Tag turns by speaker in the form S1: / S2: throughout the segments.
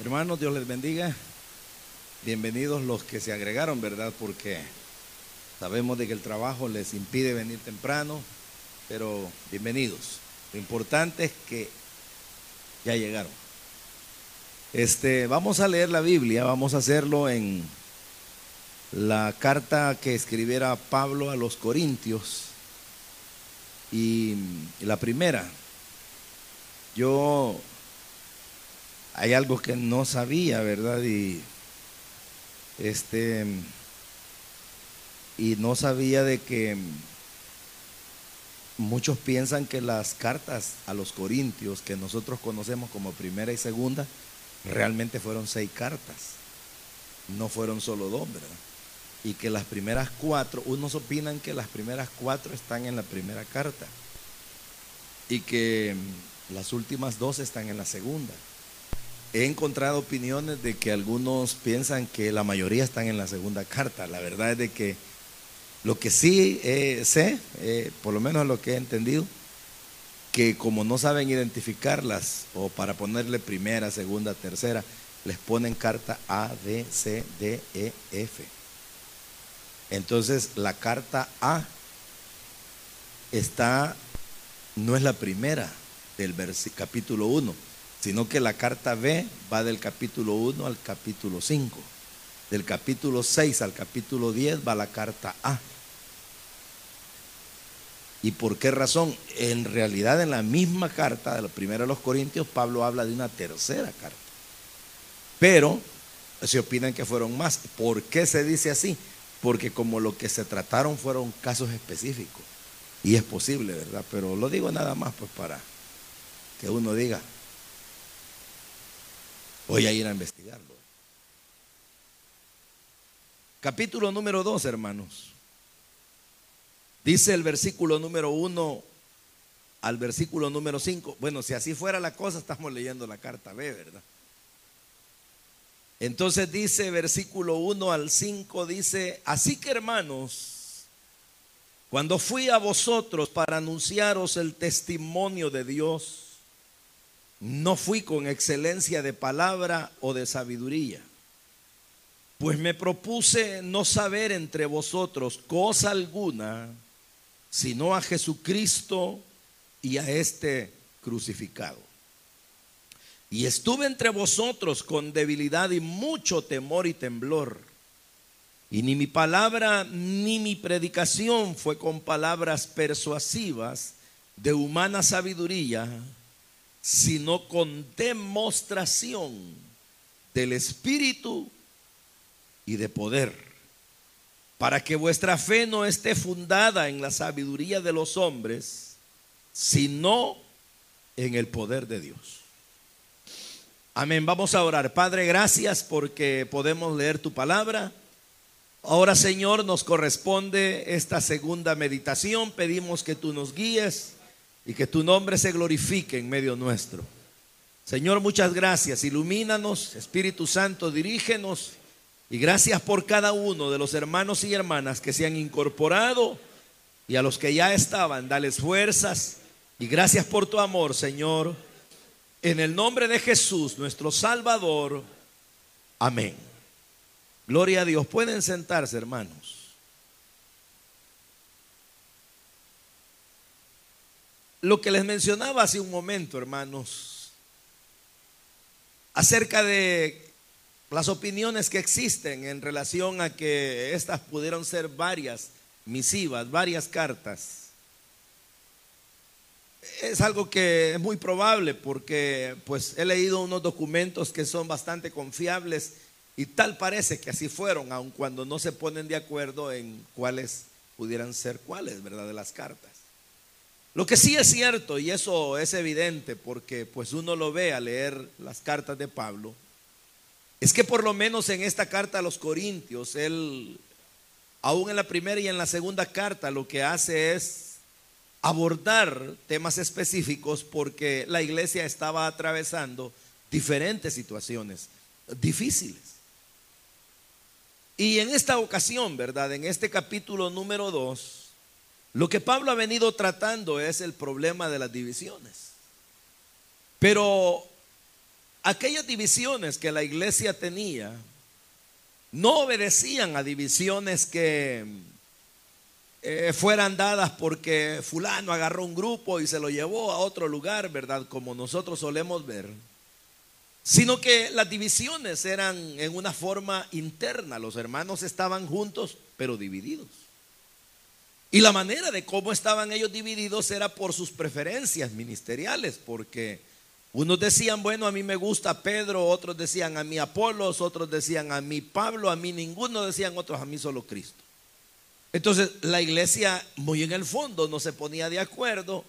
S1: Hermanos, Dios les bendiga. Bienvenidos los que se agregaron, ¿verdad? Porque sabemos de que el trabajo les impide venir temprano, pero bienvenidos. Lo importante es que ya llegaron. Este, vamos a leer la Biblia, vamos a hacerlo en la carta que escribiera Pablo a los Corintios. Y la primera, yo hay algo que no sabía, ¿verdad? Y este y no sabía de que muchos piensan que las cartas a los corintios que nosotros conocemos como primera y segunda realmente fueron seis cartas. No fueron solo dos, ¿verdad? Y que las primeras cuatro, unos opinan que las primeras cuatro están en la primera carta y que las últimas dos están en la segunda. He encontrado opiniones de que algunos piensan que la mayoría están en la segunda carta. La verdad es de que lo que sí eh, sé, eh, por lo menos lo que he entendido, que como no saben identificarlas o para ponerle primera, segunda, tercera, les ponen carta A, B, C, D, E, F. Entonces la carta A está, no es la primera del capítulo 1 sino que la carta B va del capítulo 1 al capítulo 5. Del capítulo 6 al capítulo 10 va la carta A. ¿Y por qué razón? En realidad en la misma carta de la primera de los Corintios, Pablo habla de una tercera carta. Pero se opinan que fueron más. ¿Por qué se dice así? Porque como lo que se trataron fueron casos específicos. Y es posible, ¿verdad? Pero lo digo nada más pues para que uno diga, Voy a ir a investigarlo. Capítulo número 2, hermanos. Dice el versículo número 1 al versículo número 5. Bueno, si así fuera la cosa, estamos leyendo la carta B, ¿verdad? Entonces dice versículo 1 al 5, dice, así que hermanos, cuando fui a vosotros para anunciaros el testimonio de Dios, no fui con excelencia de palabra o de sabiduría, pues me propuse no saber entre vosotros cosa alguna, sino a Jesucristo y a este crucificado. Y estuve entre vosotros con debilidad y mucho temor y temblor. Y ni mi palabra ni mi predicación fue con palabras persuasivas de humana sabiduría, sino con demostración del Espíritu y de poder, para que vuestra fe no esté fundada en la sabiduría de los hombres, sino en el poder de Dios. Amén. Vamos a orar. Padre, gracias porque podemos leer tu palabra. Ahora, Señor, nos corresponde esta segunda meditación. Pedimos que tú nos guíes y que tu nombre se glorifique en medio nuestro. Señor, muchas gracias. Ilumínanos, Espíritu Santo, dirígenos. Y gracias por cada uno de los hermanos y hermanas que se han incorporado y a los que ya estaban, dales fuerzas. Y gracias por tu amor, Señor. En el nombre de Jesús, nuestro Salvador. Amén. Gloria a Dios. Pueden sentarse, hermanos. Lo que les mencionaba hace un momento, hermanos, acerca de las opiniones que existen en relación a que estas pudieron ser varias misivas, varias cartas. Es algo que es muy probable porque pues he leído unos documentos que son bastante confiables y tal parece que así fueron, aun cuando no se ponen de acuerdo en cuáles pudieran ser cuáles, ¿verdad? De las cartas. Lo que sí es cierto, y eso es evidente porque pues uno lo ve al leer las cartas de Pablo, es que por lo menos en esta carta a los Corintios, él, aún en la primera y en la segunda carta, lo que hace es abordar temas específicos porque la iglesia estaba atravesando diferentes situaciones difíciles. Y en esta ocasión, ¿verdad? En este capítulo número 2, lo que Pablo ha venido tratando es el problema de las divisiones. Pero aquellas divisiones que la iglesia tenía no obedecían a divisiones que eh, fueran dadas porque fulano agarró un grupo y se lo llevó a otro lugar, ¿verdad? Como nosotros solemos ver. Sino que las divisiones eran en una forma interna. Los hermanos estaban juntos, pero divididos. Y la manera de cómo estaban ellos divididos era por sus preferencias ministeriales, porque unos decían, bueno, a mí me gusta Pedro, otros decían a mí Apolos, otros decían a mí Pablo, a mí ninguno decían otros a mí solo Cristo. Entonces la iglesia muy en el fondo no se ponía de acuerdo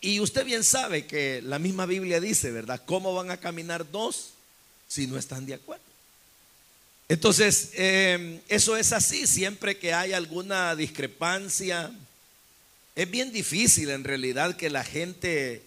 S1: y usted bien sabe que la misma Biblia dice, ¿verdad? ¿Cómo van a caminar dos si no están de acuerdo? Entonces, em, eso es así, siempre que hay alguna discrepancia, es bien difícil en realidad que la gente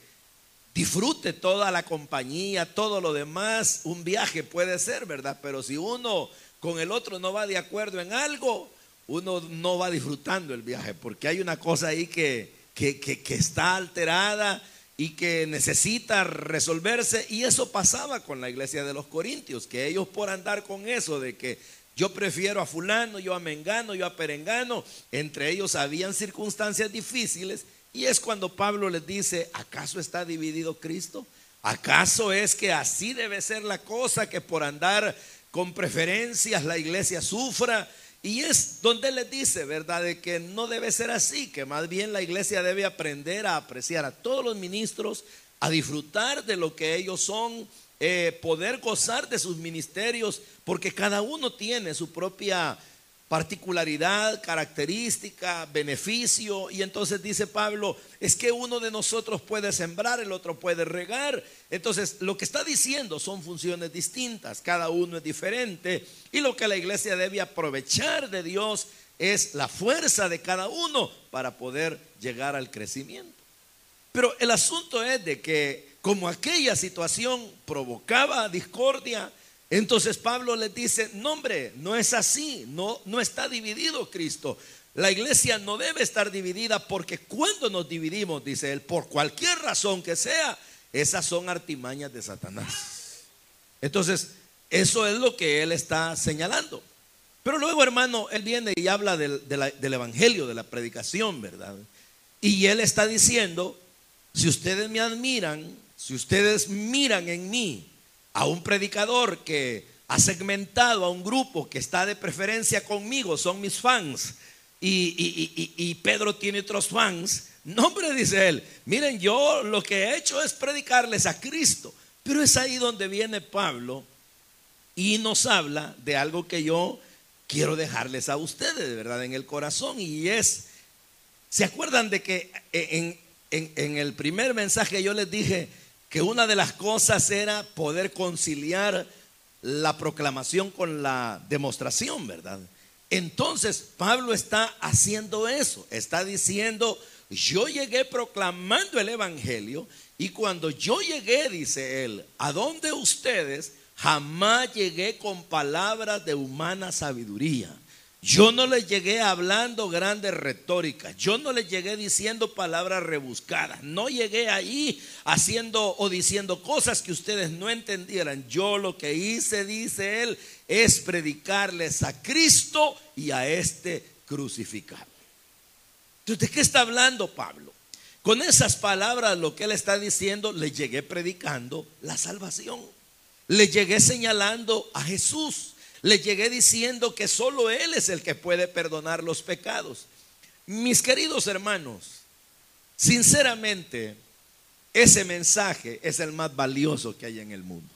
S1: disfrute toda la compañía, todo lo demás, un viaje puede ser, ¿verdad? Pero si uno con el otro no va de acuerdo en algo, uno no va disfrutando el viaje, porque hay una cosa ahí que, que, está alterada y que necesita resolverse. Y eso pasaba con la iglesia de los Corintios, que ellos por andar con eso de que yo prefiero a fulano, yo a Mengano, yo a Perengano, entre ellos habían circunstancias difíciles. Y es cuando Pablo les dice, ¿acaso está dividido Cristo? ¿Acaso es que así debe ser la cosa, que por andar con preferencias la iglesia sufra? Y es donde les dice, ¿verdad?, de que no debe ser así, que más bien la iglesia debe aprender a apreciar a todos los ministros, a disfrutar de lo que ellos son, eh, poder gozar de sus ministerios, porque cada uno tiene su propia particularidad, característica, beneficio. Y entonces dice Pablo, es que uno de nosotros puede sembrar, el otro puede regar. Entonces lo que está diciendo son funciones distintas, cada uno es diferente. Y lo que la iglesia debe aprovechar de Dios es la fuerza de cada uno para poder llegar al crecimiento. Pero el asunto es de que como aquella situación provocaba discordia, entonces Pablo les dice, no hombre, no es así, no, no está dividido Cristo. La iglesia no debe estar dividida porque cuando nos dividimos, dice él, por cualquier razón que sea, esas son artimañas de Satanás. Entonces, eso es lo que él está señalando. Pero luego, hermano, él viene y habla del, del Evangelio, de la predicación, ¿verdad? Y él está diciendo, si ustedes me admiran, si ustedes miran en mí a un predicador que ha segmentado a un grupo que está de preferencia conmigo, son mis fans, y, Pedro tiene otros fans, no, hombre, dice él, miren, yo lo que he hecho es predicarles a Cristo, pero es ahí donde viene Pablo y nos habla de algo que yo quiero dejarles a ustedes, de verdad, en el corazón, y es, ¿se acuerdan de que en, en el primer mensaje yo les dije, que una de las cosas era poder conciliar la proclamación con la demostración, ¿verdad? Entonces Pablo está haciendo eso, está diciendo, yo llegué proclamando el Evangelio y cuando yo llegué, dice él, a donde ustedes jamás llegué con palabras de humana sabiduría yo no les llegué hablando grandes retóricas, yo no les llegué diciendo palabras rebuscadas, no llegué ahí haciendo o diciendo cosas que ustedes no entendieran. Yo lo que hice, dice él, es predicarles a Cristo y a este crucificado. Entonces, ¿de qué está hablando Pablo? Con esas palabras lo que él está diciendo, le llegué predicando la salvación. Le llegué señalando a Jesús le llegué diciendo que solo Él es el que puede perdonar los pecados. Mis queridos hermanos, sinceramente, ese mensaje es el más valioso que hay en el mundo.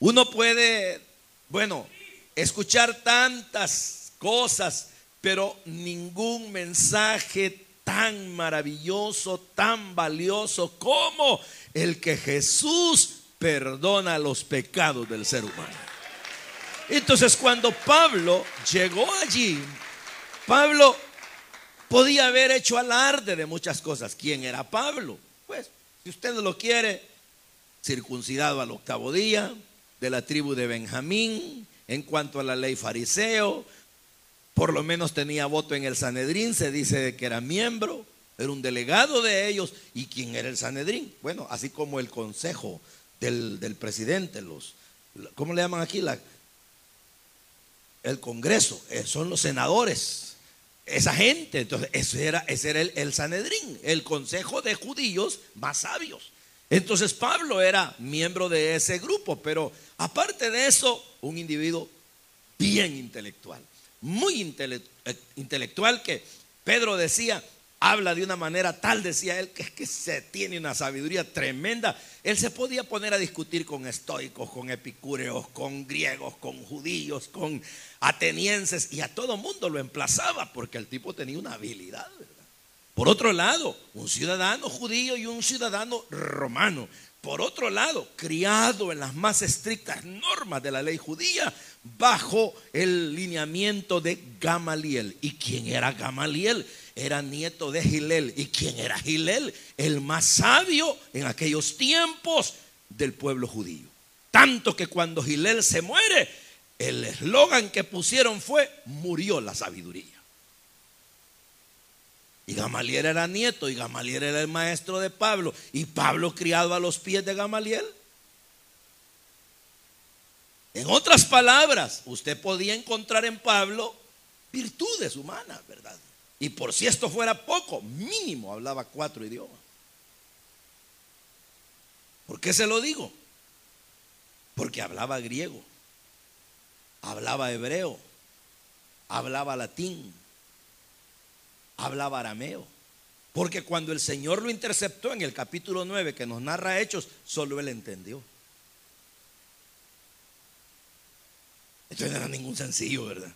S1: Uno puede, bueno, escuchar tantas cosas, pero ningún mensaje tan maravilloso, tan valioso como el que Jesús perdona los pecados del ser humano. Entonces cuando Pablo llegó allí, Pablo podía haber hecho alarde de muchas cosas. ¿Quién era Pablo? Pues, si usted lo quiere, circuncidado al octavo día, de la tribu de Benjamín, en cuanto a la ley fariseo, por lo menos tenía voto en el Sanedrín, se dice que era miembro, era un delegado de ellos. ¿Y quién era el Sanedrín? Bueno, así como el consejo del, del presidente, los, ¿cómo le llaman aquí? La, el Congreso, eh, son los senadores, esa gente. Entonces, ese era, ese era el, Sanedrín, el consejo de judíos más sabios. Entonces Pablo era miembro de ese grupo, pero aparte de eso, un individuo bien intelectual, muy eh, intelectual que Pedro decía, habla de una manera tal, decía él, que es que se tiene una sabiduría tremenda. Él se podía poner a discutir con estoicos, con epicúreos, con griegos, con judíos, con atenienses, y a todo mundo lo emplazaba porque el tipo tenía una habilidad. Por otro lado, un ciudadano judío y un ciudadano romano. Por otro lado, criado en las más estrictas normas de la ley judía, bajo el lineamiento de Gamaliel. ¿Y quién era Gamaliel? Era nieto de Gilel. ¿Y quién era Gilel? El más sabio en aquellos tiempos del pueblo judío. Tanto que cuando Gilel se muere, el eslogan que pusieron fue, murió la sabiduría. Y Gamaliel era nieto y Gamaliel era el maestro de Pablo. Y Pablo criado a los pies de Gamaliel. En otras palabras, usted podía encontrar en Pablo virtudes humanas, ¿verdad? Y por si esto fuera poco, mínimo hablaba cuatro idiomas. ¿Por qué se lo digo? Porque hablaba griego, hablaba hebreo, hablaba latín, hablaba arameo. Porque cuando el Señor lo interceptó en el capítulo 9 que nos narra Hechos, solo él entendió. Esto no era ningún sencillo, ¿verdad?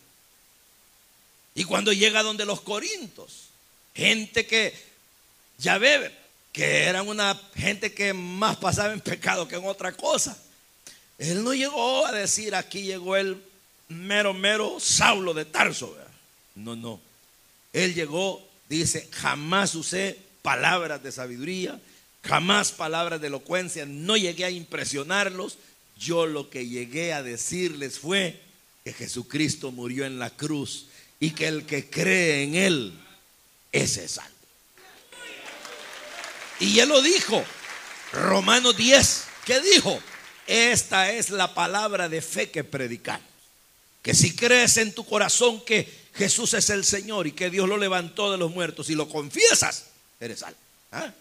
S1: Y cuando llega donde los corintos, gente que ya ve que eran una gente que más pasaba en pecado que en otra cosa. Él no llegó a decir aquí llegó el mero, mero Saulo de Tarso. ¿verdad? No, no. Él llegó, dice, jamás usé palabras de sabiduría, jamás palabras de elocuencia, no llegué a impresionarlos. Yo lo que llegué a decirles fue que Jesucristo murió en la cruz y que el que cree en Él, ese es salvo. Y él lo dijo, Romanos 10, ¿qué dijo? Esta es la palabra de fe que predicamos. Que si crees en tu corazón que Jesús es el Señor y que Dios lo levantó de los muertos y lo confiesas, eres salvo. ¿Ah?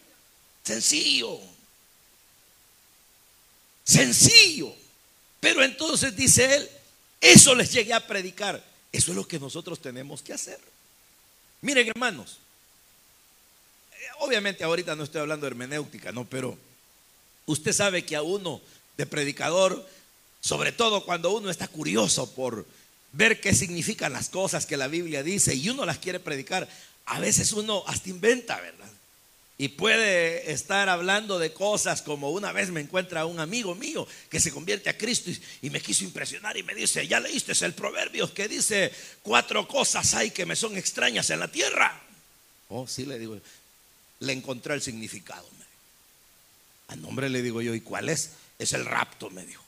S1: Sencillo. Sencillo. Pero entonces dice él, eso les llegué a predicar. Eso es lo que nosotros tenemos que hacer. Miren, hermanos, eh, obviamente ahorita no estoy hablando de hermenéutica, no, pero usted sabe que a uno de predicador, sobre todo cuando uno está curioso por ver qué significan las cosas que la Biblia dice y uno las quiere predicar, a veces uno hasta inventa, ¿verdad? Y puede estar hablando de cosas como una vez me encuentra un amigo mío que se convierte a Cristo y, me quiso impresionar y me dice, ya leíste el proverbio que dice, cuatro cosas hay que me son extrañas en la tierra. Oh, sí, le digo, le encontré el significado. Al nombre le digo yo, ¿y cuál es? Es el rapto, me dijo.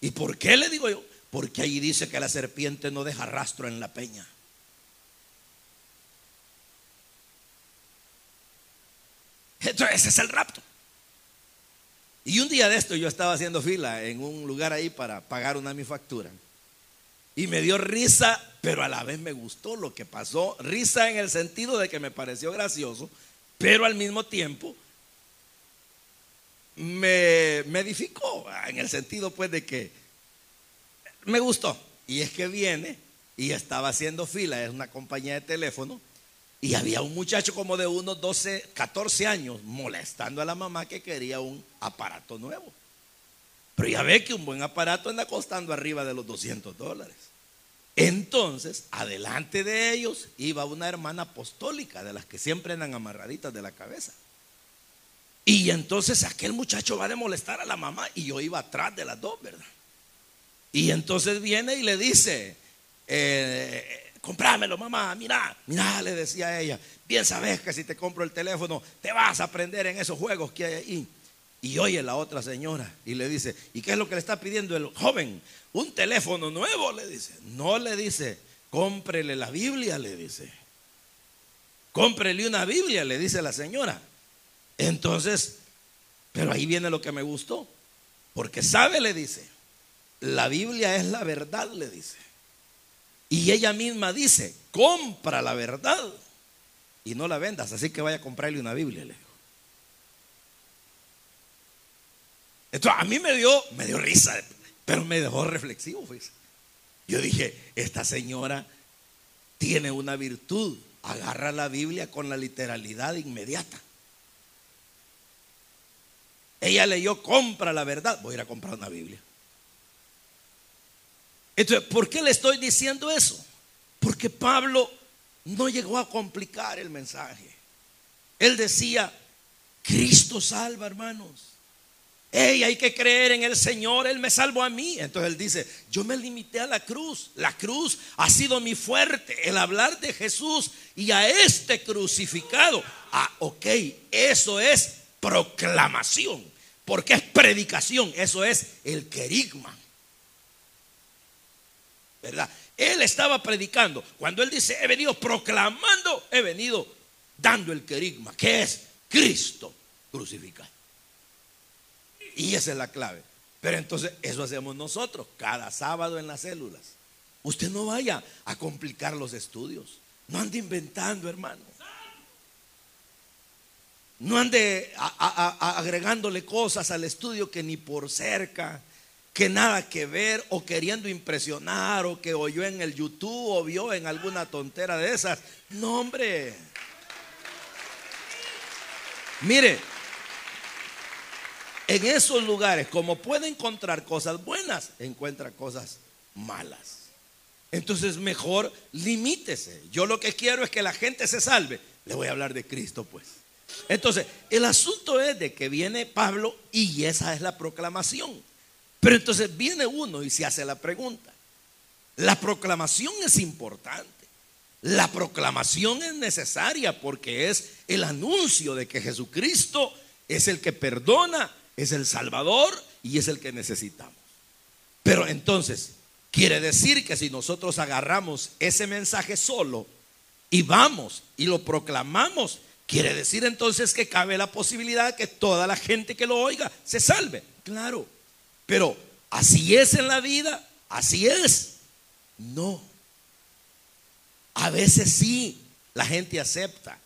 S1: ¿Y por qué le digo yo? Porque ahí dice que la serpiente no deja rastro en la peña. Entonces, ese es el rapto. Y un día de esto yo estaba haciendo fila en un lugar ahí para pagar una mi factura. Y me dio risa, pero a la vez me gustó lo que pasó. Risa en el sentido de que me pareció gracioso, pero al mismo tiempo me, me edificó. En el sentido pues de que me gustó. Y es que viene y estaba haciendo fila, es una compañía de teléfono. Y había un muchacho como de unos 12, 14 años molestando a la mamá que quería un aparato nuevo. Pero ya ve que un buen aparato anda costando arriba de los 200 dólares. Entonces, adelante de ellos iba una hermana apostólica, de las que siempre andan amarraditas de la cabeza. Y entonces aquel muchacho va a molestar a la mamá y yo iba atrás de las dos, ¿verdad? Y entonces viene y le dice, eh, comprámelo, mamá, mira, mira, le decía ella, bien sabes que si te compro el teléfono, te vas a aprender en esos juegos que hay ahí. Y oye la otra señora y le dice, ¿y qué es lo que le está pidiendo el joven? Un teléfono nuevo, le dice. No le dice, cómprele la Biblia, le dice. Cómprele una Biblia, le dice la señora. Entonces, Pero ahí viene lo que me gustó. Porque sabe, le dice, la Biblia es la verdad, le dice. Y ella misma dice, compra la verdad y no la vendas. Así que vaya a comprarle una Biblia, le dijo. Esto a mí me dio, me dio risa, pero me dejó reflexivo. Pues. Yo dije, esta señora tiene una virtud, agarra la Biblia con la literalidad inmediata. Ella leyó, compra la verdad, voy a ir a comprar una Biblia. Entonces, ¿por qué le estoy diciendo eso? Porque Pablo no llegó a complicar el mensaje. Él decía, Cristo salva, hermanos. Hey, hay que creer en el Señor, Él me salvó a mí. Entonces Él dice, yo me limité a la cruz. La cruz ha sido mi fuerte, el hablar de Jesús y a este crucificado. Ah, ok, eso es proclamación, porque es predicación, eso es el querigma. ¿Verdad? Él estaba predicando. Cuando Él dice, he venido proclamando, he venido dando el querigma, que es Cristo crucificado. Y esa es la clave. Pero entonces eso hacemos nosotros cada sábado en las células. Usted no vaya a complicar los estudios. No ande inventando, hermano. No ande agregándole cosas al estudio que ni por cerca, que nada que ver, o queriendo impresionar, o que oyó en el YouTube, o vio en alguna tontera de esas. No, hombre. Mire, en esos lugares, como puede encontrar cosas buenas, encuentra cosas malas. Entonces mejor limítese. Yo lo que quiero es que la gente se salve. Le voy a hablar de Cristo, pues. Entonces, el asunto es de que viene Pablo y esa es la proclamación. Pero entonces viene uno y se hace la pregunta. La proclamación es importante. La proclamación es necesaria porque es el anuncio de que Jesucristo es el que perdona, es el Salvador y es el que necesitamos. Pero entonces, quiere decir que si nosotros agarramos ese mensaje solo y vamos y lo proclamamos, quiere decir entonces que cabe la posibilidad que toda la gente que lo oiga se salve. Claro, pero así es en la vida, así es. No. A veces sí, la gente acepta.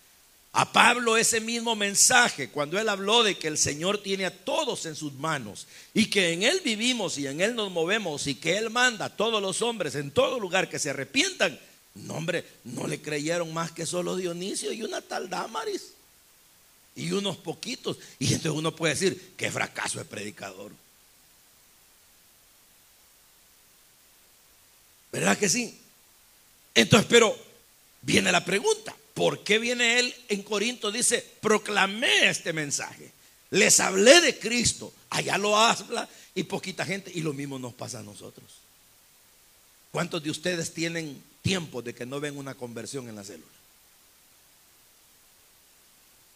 S1: A Pablo ese mismo mensaje, cuando él habló de que el Señor tiene a todos en sus manos y que en Él vivimos y en Él nos movemos y que Él manda a todos los hombres en todo lugar que se arrepientan, no hombre, no le creyeron más que solo Dionisio y una tal Damaris y unos poquitos. Y entonces uno puede decir, qué fracaso de predicador. ¿Verdad que sí? Entonces, pero viene la pregunta. ¿Por qué viene él en Corinto? Dice, proclamé este mensaje. Les hablé de Cristo. Allá lo habla y poquita gente. Y lo mismo nos pasa a nosotros. ¿Cuántos de ustedes tienen tiempo de que no ven una conversión en la célula?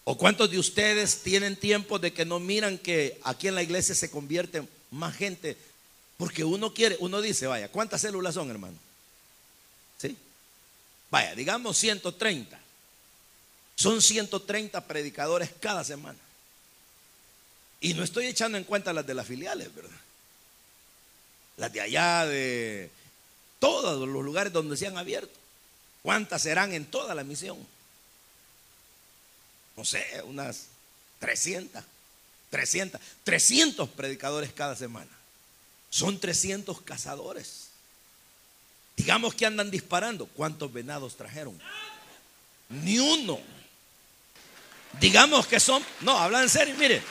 S1: ¿O cuántos de ustedes tienen tiempo de que no miran que aquí en la iglesia se convierte más gente? Porque uno quiere, uno dice, vaya, ¿cuántas células son, hermano? ¿Sí? Vaya, digamos 130. Son 130 predicadores cada semana. Y no estoy echando en cuenta las de las filiales, ¿verdad? Las de allá, de todos los lugares donde se han abierto. ¿Cuántas serán en toda la misión? No sé, unas 300, 300, 300 predicadores cada semana. Son 300 cazadores. Digamos que andan disparando. ¿Cuántos venados trajeron? Ni uno. Digamos que son, no, hablan en serio, mire.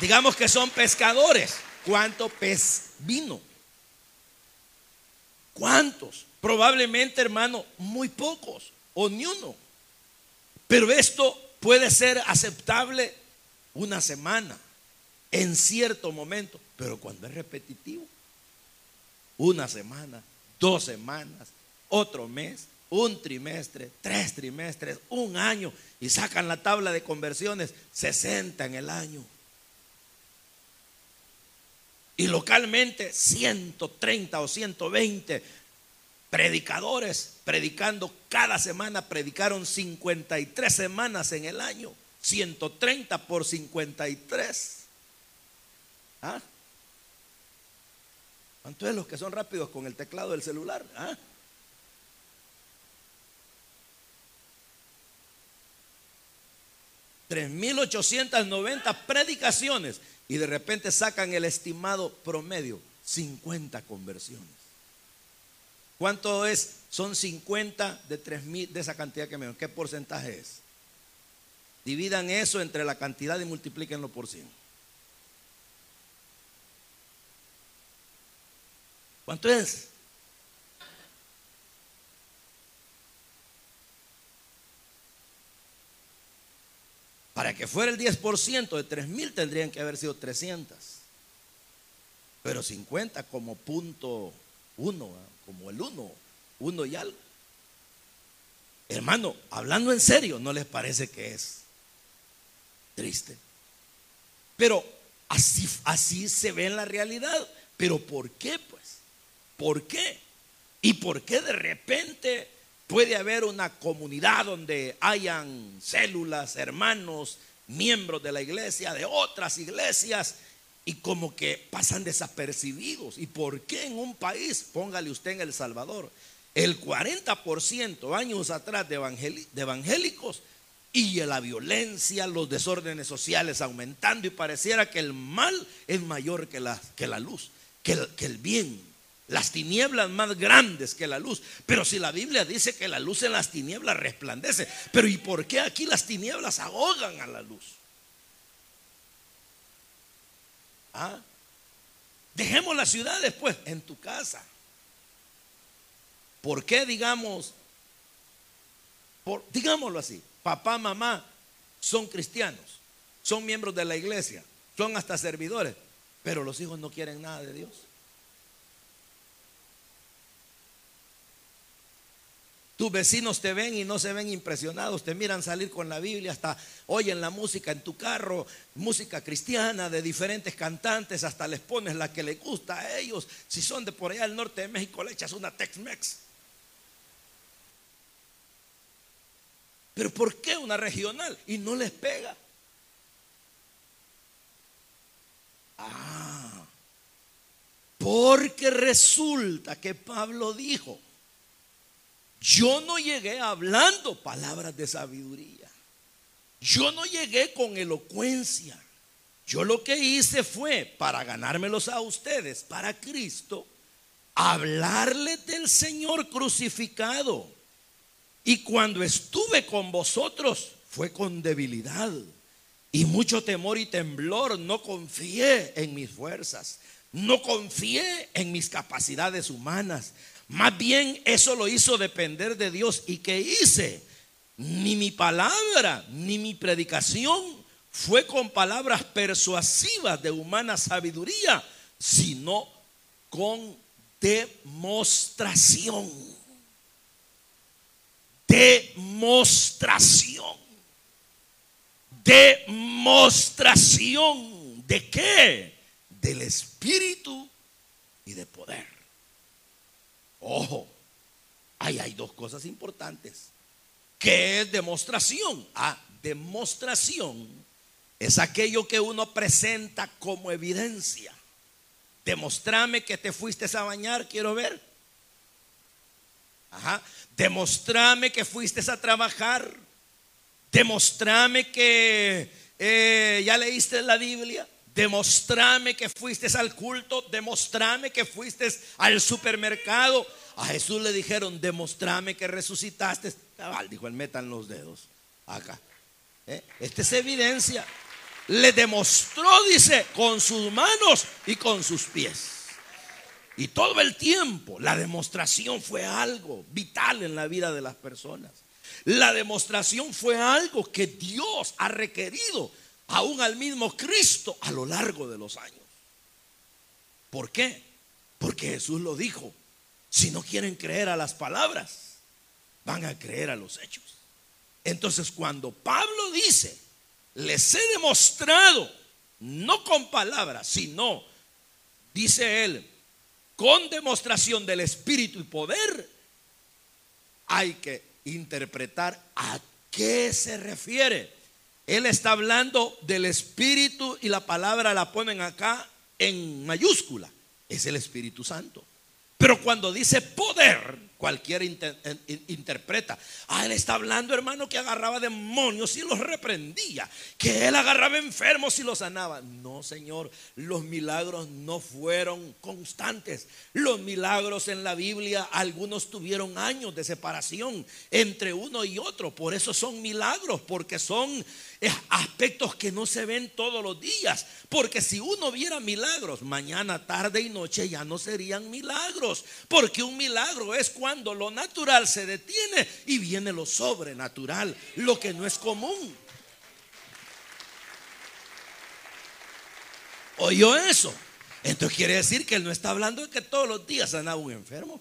S1: Digamos que son pescadores. ¿Cuánto pez vino? ¿Cuántos? Probablemente, hermano, muy pocos o ni uno. Pero esto puede ser aceptable una semana, en cierto momento, pero cuando es repetitivo, una semana, dos semanas, otro mes, un trimestre, tres trimestres, un año y sacan la tabla de conversiones, 60 en el año. Y localmente 130 o 120 predicadores predicando cada semana, predicaron 53 semanas en el año. 130 por 53. ¿Ah? ¿Cuántos es los que son rápidos con el teclado del celular? ¿Ah? $3,890 predicaciones y de repente sacan el estimado promedio, 50 conversiones. ¿Cuánto es? Son 50 de 3.000 de esa cantidad que me ¿Qué porcentaje es? Dividan eso entre la cantidad y multiplíquenlo por 100. ¿Cuánto es? Para que fuera el 10% de 3 mil tendrían que haber sido 300. Pero 50 como punto 1, como el 1, 1 y algo. Hermano, hablando en serio, ¿no les parece que es triste? Pero así, así se ve en la realidad. Pero ¿por qué pues? ¿Por qué? ¿Y por qué de repente puede haber una comunidad donde hayan células, hermanos, miembros de la iglesia, de otras iglesias, y como que pasan desapercibidos? ¿Y por qué en un país, póngale usted en El Salvador, el 40% años atrás de, evangélicos y la violencia, los desórdenes sociales aumentando y pareciera que el mal es mayor que la, luz, que el bien las tinieblas más grandes que la luz. Pero si la Biblia dice que la luz en las tinieblas resplandece, pero ¿y por qué aquí las tinieblas ahogan a la luz? ¿Ah? Dejemos la ciudad después en tu casa. ¿Por qué digamos, digámoslo así, papá, mamá son cristianos, son miembros de la iglesia, son hasta servidores, pero los hijos no quieren nada de Dios? Tus vecinos te ven y no se ven impresionados, te miran salir con la Biblia, hasta oyen la música en tu carro, música cristiana de diferentes cantantes, hasta les pones la que les gusta a ellos. Si son de por allá del norte de México, le echas una Tex-Mex. Pero ¿por qué una regional? Y no les pega. Ah, porque resulta que Pablo dijo, yo no llegué hablando palabras de sabiduría. Yo no llegué con elocuencia. Yo lo que hice fue, para ganármelos a ustedes, para Cristo, hablarles del Señor crucificado. Y cuando estuve con vosotros, fue con debilidad y mucho temor y temblor. No confié en mis fuerzas, no confié en mis capacidades humanas, más bien eso lo hizo depender de Dios. ¿Y qué hice? Ni mi palabra, ni mi predicación fue con palabras persuasivas de humana sabiduría, sino con demostración. Demostración. Demostración. ¿De qué? Del Espíritu y de poder. Ojo, ahí hay dos cosas importantes. ¿Qué es demostración? Ah, demostración es aquello que uno presenta como evidencia. Demostrame que te fuiste a bañar, quiero ver. Ajá. Demostrame que fuiste a trabajar. Demostrame que eh, ya leíste la Biblia. Demostrame que fuiste al culto, demostrame que fuiste al supermercado. A Jesús le dijeron, demostrame que resucitaste. Cabal, dijo el metan los dedos. Acá. ¿Eh? Esta es evidencia. Le demostró, dice, con sus manos y con sus pies. Y todo el tiempo la demostración fue algo vital en la vida de las personas. La demostración fue algo que Dios ha requerido aún al mismo Cristo a lo largo de los años. ¿Por qué? Porque Jesús lo dijo. Si no quieren creer a las palabras, van a creer a los hechos. Entonces cuando Pablo dice, les he demostrado, no con palabras, sino, dice él, con demostración del Espíritu y poder, hay que interpretar a qué se refiere Él está hablando del Espíritu y la palabra la ponen acá en mayúscula. Es el Espíritu Santo. Pero cuando dice poder, cualquiera interpreta. Ah, él está hablando, hermano, que agarraba demonios y los reprendía. Que él agarraba enfermos y los sanaba. No, Señor, los milagros no fueron constantes. Los milagros en la Biblia, algunos tuvieron años de separación entre uno y otro. Por eso son milagros, porque son aspectos que no se ven todos los días. Porque si uno viera milagros mañana, tarde y noche, ya no serían milagros. Porque un milagro es cuando lo natural se detiene y viene lo sobrenatural, lo que no es común. ¿Oyó eso? Entonces quiere decir que él no está hablando de que todos los días sanaba un enfermo.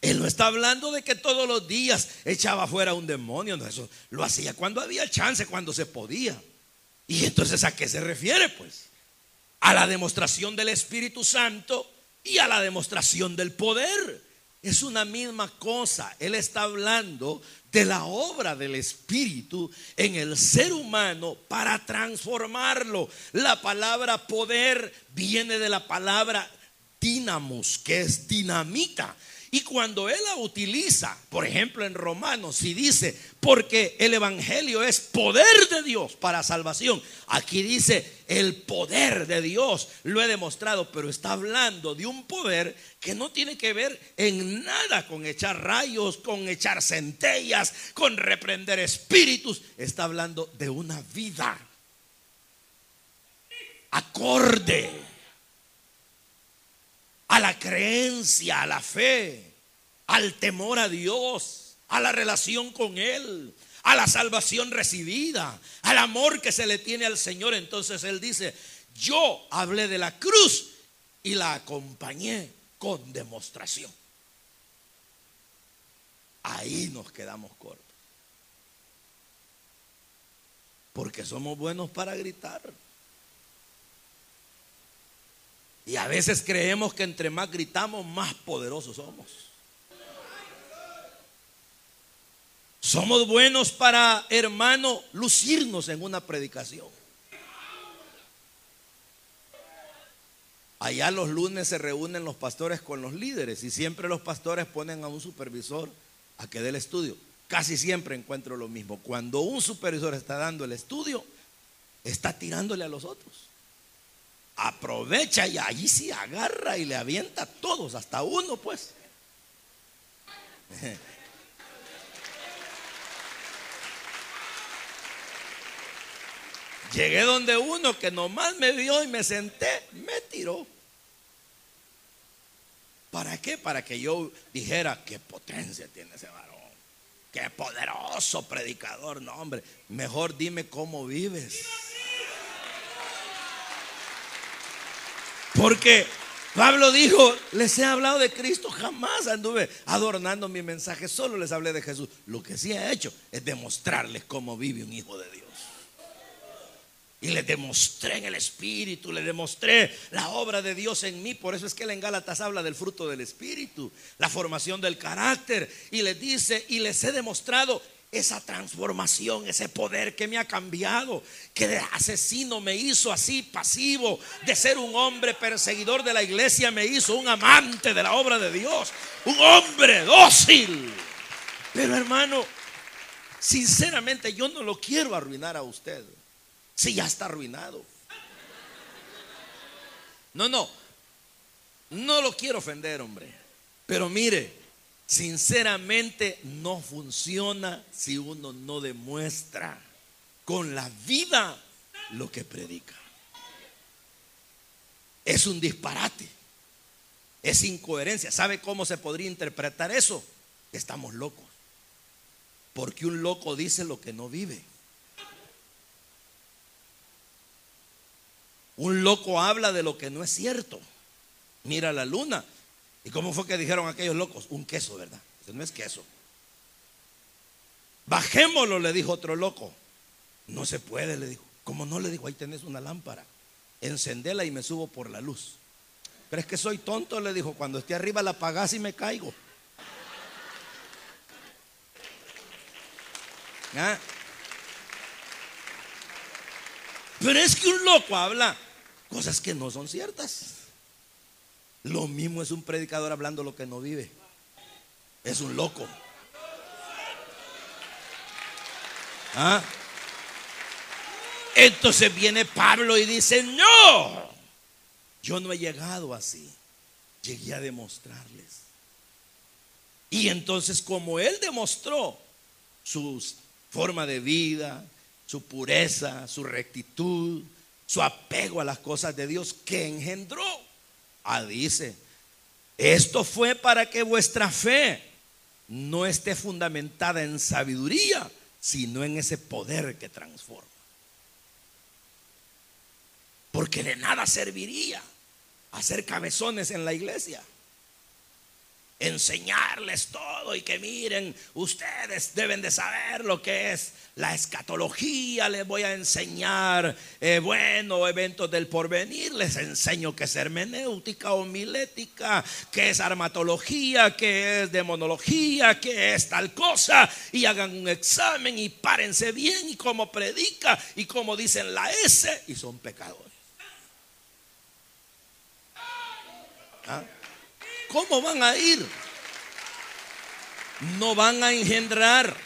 S1: Él no está hablando de que todos los días echaba fuera un demonio. No, eso lo hacía cuando había chance, cuando se podía. Y entonces a qué se refiere pues? A la demostración del Espíritu Santo y a la demostración del poder. Es una misma cosa. Él está hablando de la obra del Espíritu en el ser humano para transformarlo. La palabra poder viene de la palabra dinamos, que es dinamita. Y cuando él la utiliza, por ejemplo en Romanos, si dice, porque el Evangelio es poder de Dios para salvación, aquí dice, el poder de Dios lo he demostrado, pero está hablando de un poder que no tiene que ver en nada con echar rayos, con echar centellas, con reprender espíritus, está hablando de una vida acorde a la creencia, a la fe, al temor a Dios, a la relación con Él, a la salvación recibida, al amor que se le tiene al Señor. Entonces Él dice, yo hablé de la cruz y la acompañé con demostración. Ahí nos quedamos cortos. Porque somos buenos para gritar. Y a veces creemos que entre más gritamos, más poderosos somos. Somos buenos para, hermano, lucirnos en una predicación. Allá los lunes se reúnen los pastores con los líderes y siempre los pastores ponen a un supervisor a que dé el estudio. Casi siempre encuentro lo mismo. Cuando un supervisor está dando el estudio, está tirándole a los otros aprovecha y allí sí agarra y le avienta a todos, hasta uno pues. Llegué donde uno que nomás me vio y me senté, me tiró. ¿Para qué? Para que yo dijera, qué potencia tiene ese varón. Qué poderoso predicador. No, hombre, mejor dime cómo vives. Porque Pablo dijo, les he hablado de Cristo, jamás anduve adornando mi mensaje, solo les hablé de Jesús. Lo que sí he hecho es demostrarles cómo vive un hijo de Dios. Y les demostré en el Espíritu, les demostré la obra de Dios en mí. Por eso es que él en Gálatas habla del fruto del Espíritu, la formación del carácter. Y les dice, y les he demostrado esa transformación, ese poder que me ha cambiado, que de asesino me hizo así pasivo, de ser un hombre perseguidor de la iglesia me hizo un amante de la obra de Dios, un hombre dócil. Pero hermano, sinceramente yo no lo quiero arruinar a usted, si ya está arruinado. No, no, no lo quiero ofender, hombre. Pero mire, sinceramente no funciona si uno no demuestra con la vida lo que predica. Es un disparate. Es incoherencia. ¿Sabe cómo se podría interpretar eso? Estamos locos. Porque un loco dice lo que no vive. Un loco habla de lo que no es cierto. Mira la luna. ¿Y cómo fue que dijeron aquellos locos? Un queso, ¿verdad? No es queso. Bajémoslo, le dijo otro loco. No se puede, le dijo. Como no le dijo, ahí tenés una lámpara. Encendela y me subo por la luz. Pero es que soy tonto, le dijo. Cuando esté arriba la apagás y me caigo. ¿Ah? Pero es que un loco habla cosas que no son ciertas. Lo mismo es un predicador hablando lo que no vive. Es un loco. ¿Ah? Entonces viene Pablo y dice, no, yo no he llegado así. Llegué a demostrarles. Y entonces como él demostró su forma de vida, su pureza, su rectitud, su apego a las cosas de Dios que engendró. Ah, dice, esto fue para que vuestra fe no esté fundamentada en sabiduría, sino en ese poder que transforma. Porque de nada serviría hacer cabezones en la iglesia enseñarles todo y que miren, ustedes deben de saber lo que es la escatología, les voy a enseñar, eh, bueno, eventos del porvenir, les enseño qué es hermenéutica o milética, qué es armatología, qué es demonología, qué es tal cosa, y hagan un examen y párense bien y cómo predica y cómo dicen la S y son pecadores. ¿Ah? ¿Cómo van a ir? No van a engendrar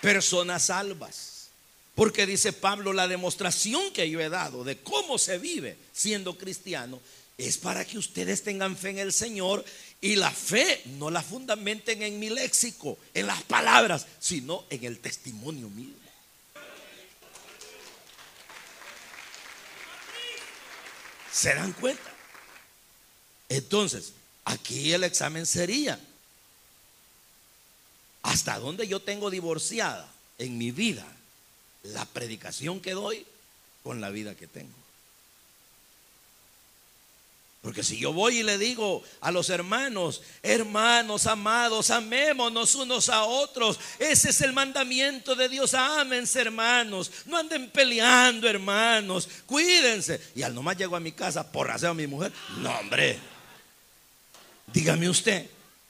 S1: personas salvas. Porque dice Pablo, la demostración que yo he dado de cómo se vive siendo cristiano es para que ustedes tengan fe en el Señor y la fe no la fundamenten en mi léxico, en las palabras, sino en el testimonio mismo. ¿Se dan cuenta? Entonces, Aquí el examen sería, ¿hasta dónde yo tengo divorciada en mi vida la predicación que doy con la vida que tengo? Porque si yo voy y le digo a los hermanos, hermanos amados, amémonos unos a otros. Ese es el mandamiento de Dios. Ámense, hermanos. No anden peleando, hermanos. Cuídense. Y al nomás llego a mi casa, porraseo a mi mujer. No, hombre. Dígame usted,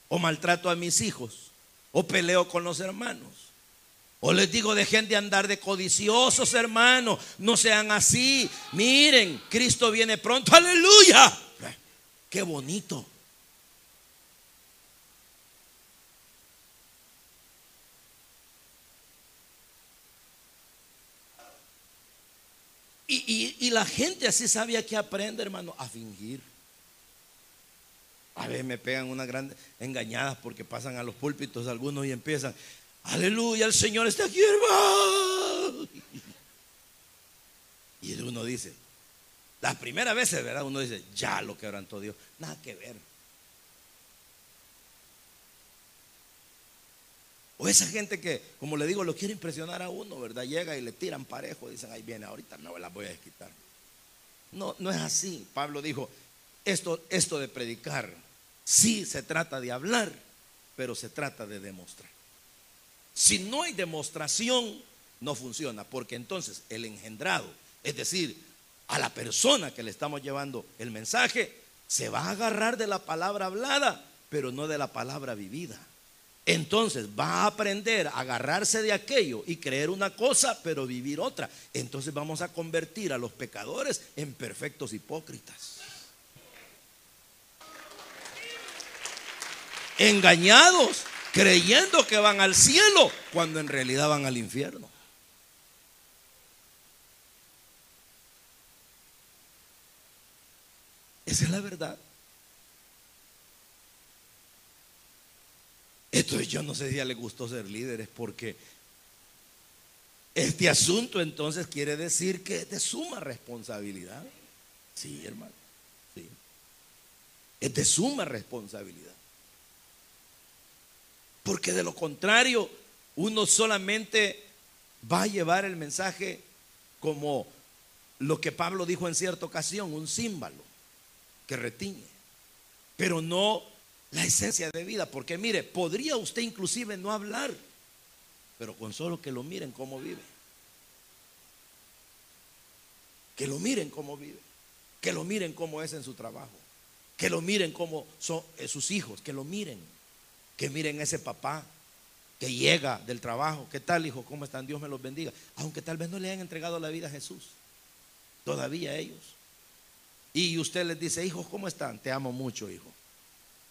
S1: o maltrato a mis hijos, o peleo con los hermanos. O les digo, dejen de andar de codiciosos, hermanos. No sean así. Miren, Cristo viene pronto. Aleluya. Qué bonito. Y, y la gente así sabía que aprende, hermano, a fingir. A veces me pegan unas grandes engañadas porque pasan a los púlpitos algunos y empiezan, aleluya, el Señor está aquí, hermano. Y uno dice, las primeras veces, ¿verdad? Uno dice, ya lo quebrantó Dios. Nada que ver. O esa gente que, como le digo, lo quiere impresionar a uno, ¿verdad? Llega y le tiran parejo, dicen, ahí viene, ahorita no las voy a desquitar. No, no es así. Pablo dijo, esto, esto de predicar Sí se trata de hablar, pero se trata de demostrar. Si no hay demostración, no funciona, porque entonces el engendrado, es decir, a la persona que le estamos llevando el mensaje, se va a agarrar de la palabra hablada, pero no de la palabra vivida. Entonces va a aprender a agarrarse de aquello y creer una cosa, pero vivir otra. Entonces vamos a convertir a los pecadores en perfectos hipócritas. Engañados, creyendo que van al cielo, cuando en realidad van al infierno. Esa es la verdad. Esto yo no sé si a le gustó ser líderes porque este asunto entonces quiere decir que es de suma responsabilidad. Sí, hermano. Sí. Es de suma responsabilidad. Porque de lo contrario, uno solamente va a llevar el mensaje como lo que Pablo dijo en cierta ocasión, un símbolo que retiñe, pero no la esencia de vida. Porque mire, podría usted inclusive no hablar, pero con solo que lo miren cómo vive. Que lo miren cómo vive. Que lo miren cómo es en su trabajo. Que lo miren cómo son eh, sus hijos. Que lo miren que miren ese papá que llega del trabajo. ¿Qué tal, hijo? ¿Cómo están? Dios me los bendiga. Aunque tal vez no le hayan entregado la vida a Jesús. todavía ellos. Y usted les dice, hijos, ¿cómo están? Te amo mucho, hijo.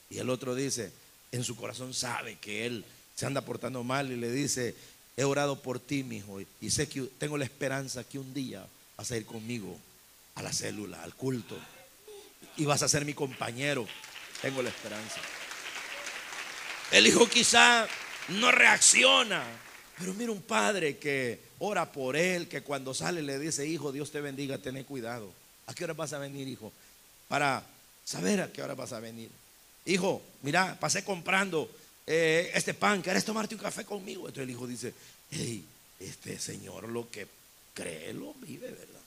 S1: Y el otro dice, en su corazón sabe que él se anda portando mal y le dice, he orado por ti, mi hijo, y sé que tengo la esperanza que un día vas a ir conmigo a la célula, al culto, y vas a ser mi compañero. Tengo la esperanza. El hijo quizá no reacciona, pero mira un padre que ora por él, que cuando sale le dice, hijo, Dios te bendiga, ten cuidado. ¿A qué hora vas a venir, hijo? Para saber a qué hora vas a venir. Hijo, mira, pasé comprando eh, este pan, ¿quieres tomarte un café conmigo? Entonces el hijo dice, hey, este señor lo que cree lo vive, ¿verdad?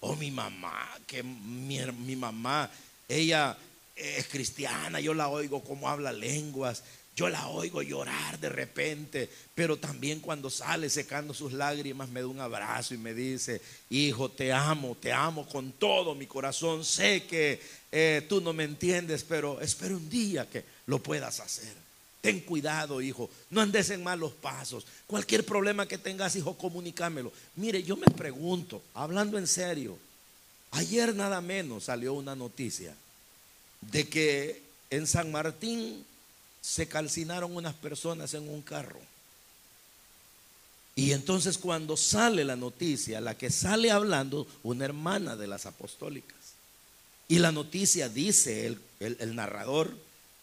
S1: O mi mamá, que mi mamá, ella es cristiana, yo la oigo como habla lenguas, yo la oigo llorar de repente, pero también cuando sale secando sus lágrimas me da un abrazo y me dice, hijo, te amo, te amo con todo mi corazón. Sé que eh, tú no me entiendes, pero espero un día que lo puedas hacer. Ten cuidado, hijo. No andes en malos pasos. Cualquier problema que tengas, hijo, comunícamelo. Mire, yo me pregunto, hablando en serio, ayer nada menos salió una noticia de que en San Martín se calcinaron unas personas en un carro. Y entonces cuando sale la noticia, la que sale hablando, una hermana de las apostólicas. Y la noticia dice, el, narrador,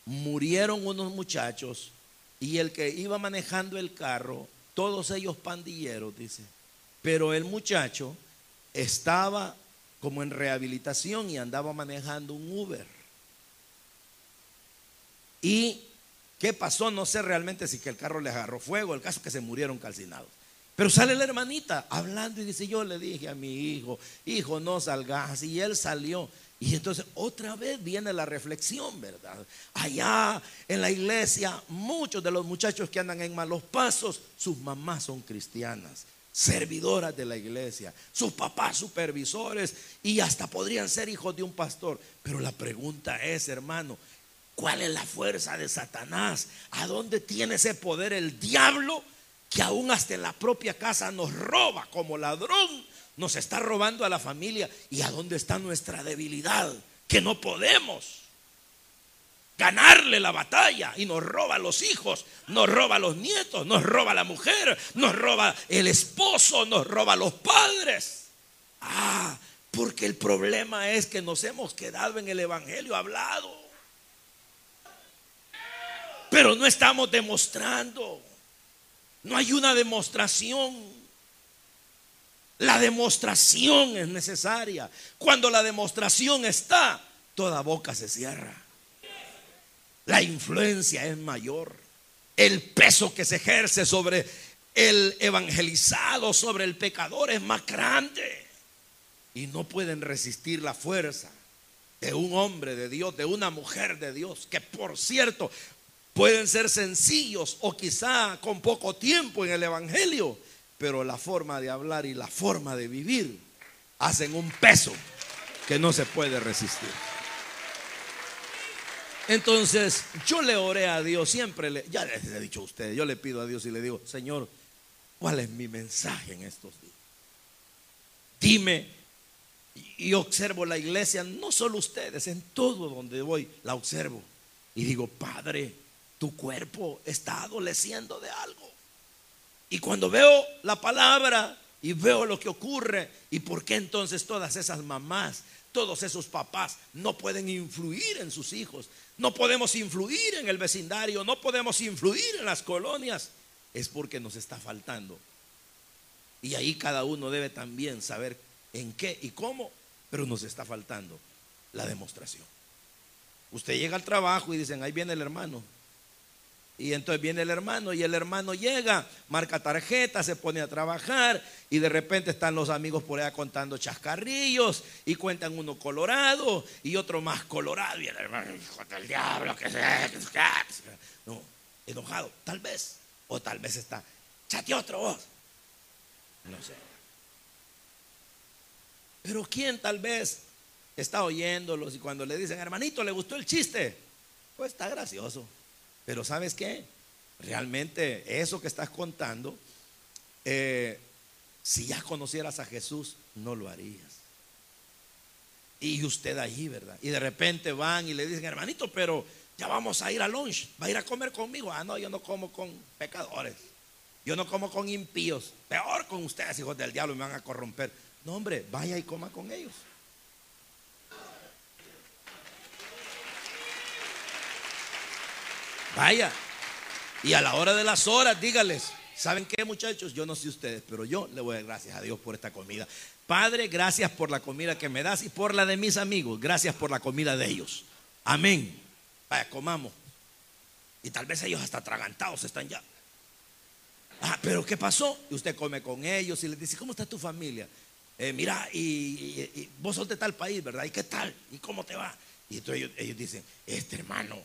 S1: murieron unos muchachos y el que iba manejando el carro, todos ellos pandilleros, dice. Pero el muchacho estaba como en rehabilitación y andaba manejando un Uber. Y ¿Qué pasó? No sé realmente si que el carro le agarró fuego, el caso es que se murieron calcinados. Pero sale la hermanita hablando y dice, yo le dije a mi hijo, hijo, no salgas. Y él salió. Y entonces otra vez viene la reflexión, ¿verdad? Allá en la iglesia, muchos de los muchachos que andan en malos pasos, sus mamás son cristianas, servidoras de la iglesia, sus papás supervisores y hasta podrían ser hijos de un pastor. Pero la pregunta es, hermano, ¿Cuál es la fuerza de Satanás? ¿A dónde tiene ese poder el diablo que aún hasta en la propia casa nos roba como ladrón? Nos está robando a la familia. ¿Y a dónde está nuestra debilidad? Que no podemos ganarle la batalla y nos roba a los hijos, nos roba a los nietos, nos roba a la mujer, nos roba el esposo, nos roba a los padres. Ah, porque el problema es que nos hemos quedado en el Evangelio hablado pero no estamos demostrando. No hay una demostración. La demostración es necesaria. Cuando la demostración está, toda boca se cierra. La influencia es mayor. El peso que se ejerce sobre el evangelizado, sobre el pecador, es más grande. Y no pueden resistir la fuerza de un hombre de Dios, de una mujer de Dios, que por cierto Pueden ser sencillos o quizá con poco tiempo en el Evangelio, pero la forma de hablar y la forma de vivir hacen un peso que no se puede resistir. Entonces, yo le oré a Dios, siempre le, ya les he dicho a ustedes, yo le pido a Dios y le digo, Señor, ¿cuál es mi mensaje en estos días? Dime, y observo la iglesia, no solo ustedes, en todo donde voy, la observo. Y digo, Padre, tu cuerpo está adoleciendo de algo. Y cuando veo la palabra y veo lo que ocurre, ¿y por qué entonces todas esas mamás, todos esos papás no pueden influir en sus hijos? No podemos influir en el vecindario, no podemos influir en las colonias. Es porque nos está faltando. Y ahí cada uno debe también saber en qué y cómo, pero nos está faltando la demostración. Usted llega al trabajo y dicen, ahí viene el hermano, y entonces viene el hermano y el hermano llega, marca tarjeta, se pone a trabajar y de repente están los amigos por allá contando chascarrillos y cuentan uno colorado y otro más colorado y el hermano, hijo del diablo, que sea, no, enojado, tal vez, o tal vez está, chate otro voz, no sé. Pero quién tal vez está oyéndolos y cuando le dicen, hermanito, ¿le gustó el chiste? Pues está gracioso. Pero ¿sabes qué? Realmente eso que estás contando, eh, si ya conocieras a Jesús, no lo harías. Y usted allí, ¿verdad? Y de repente van y le dicen, hermanito, pero ya vamos a ir a lunch, va a ir a comer conmigo. Ah, no, yo no como con pecadores. Yo no como con impíos. Peor con ustedes, hijos del diablo, me van a corromper. No, hombre, vaya y coma con ellos. Vaya. Y a la hora de las horas, dígales, ¿saben qué muchachos? Yo no sé ustedes, pero yo le voy a dar gracias a Dios por esta comida. Padre, gracias por la comida que me das y por la de mis amigos. Gracias por la comida de ellos. Amén. Vaya, comamos. Y tal vez ellos hasta atragantados están ya. Ah, pero ¿qué pasó? Y usted come con ellos y les dice, ¿cómo está tu familia? Eh, mira, y, vos sos de tal país, ¿verdad? ¿Y qué tal? ¿Y cómo te va? Y entonces ellos, ellos dicen, este hermano,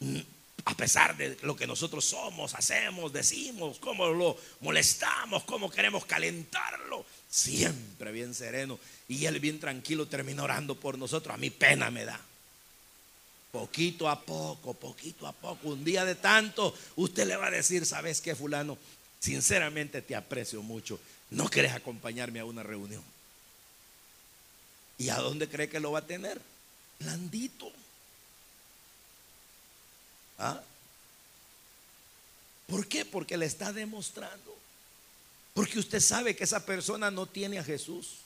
S1: mm, a pesar de lo que nosotros somos, hacemos, decimos, cómo lo molestamos, cómo queremos calentarlo, siempre bien sereno. Y él bien tranquilo termina orando por nosotros. A mí pena me da. Poquito a poco, poquito a poco, un día de tanto, usted le va a decir, ¿sabes qué, fulano? Sinceramente te aprecio mucho. ¿No quieres acompañarme a una reunión? ¿Y a dónde cree que lo va a tener? Blandito. ¿Ah? ¿Por qué? Porque le está demostrando. Porque usted sabe que esa persona no tiene a Jesús.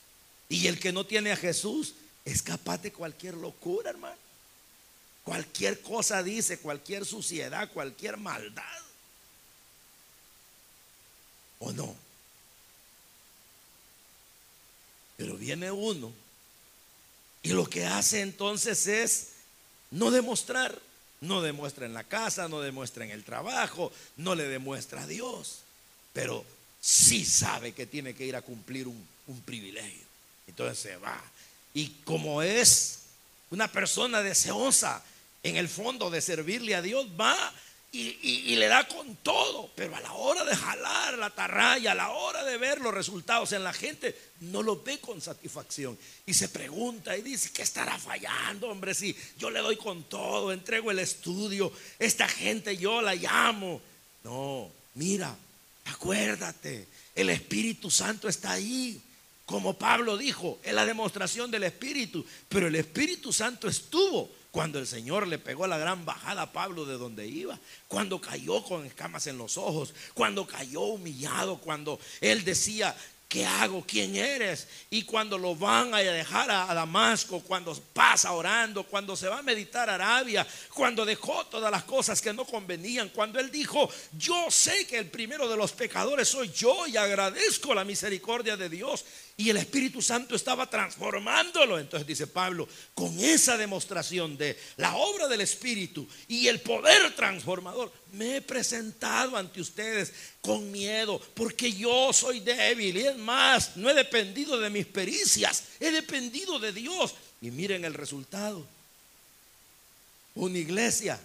S1: Y el que no tiene a Jesús es capaz de cualquier locura, hermano. Cualquier cosa dice, cualquier suciedad, cualquier maldad. ¿O no? Pero viene uno y lo que hace entonces es no demostrar no demuestra en la casa, no demuestra en el trabajo, no le demuestra a Dios, pero sí sabe que tiene que ir a cumplir un, privilegio. Entonces se va. Y como es una persona deseosa en el fondo de servirle a Dios, va y, le da con todo, pero a la hora de jalar la tarraya, a la hora de ver los resultados en la gente, no lo ve con satisfacción. Y se pregunta y dice, ¿qué estará fallando, hombre? Si yo le doy con todo, entrego el estudio, esta gente yo la llamo. No, mira, acuérdate, el Espíritu Santo está ahí. Como Pablo dijo, es la demostración del Espíritu, pero el Espíritu Santo estuvo cuando el Señor le pegó la gran bajada a Pablo de donde iba, cuando cayó con escamas en los ojos, cuando cayó humillado, cuando él decía, ¿qué hago? ¿Quién eres? Y cuando lo van a dejar a, Damasco, cuando pasa orando, cuando se va a meditar a Arabia, cuando dejó todas las cosas que no convenían, cuando él dijo, yo sé que el primero de los pecadores soy yo y agradezco la misericordia de Dios y el Espíritu Santo estaba transformándolo. Entonces dice Pablo, con esa demostración de la obra del Espíritu y el poder transformador, me he presentado ante ustedes con miedo, porque yo soy débil y es más, no he dependido de mis pericias, he dependido de Dios. Y miren el resultado. Una iglesia,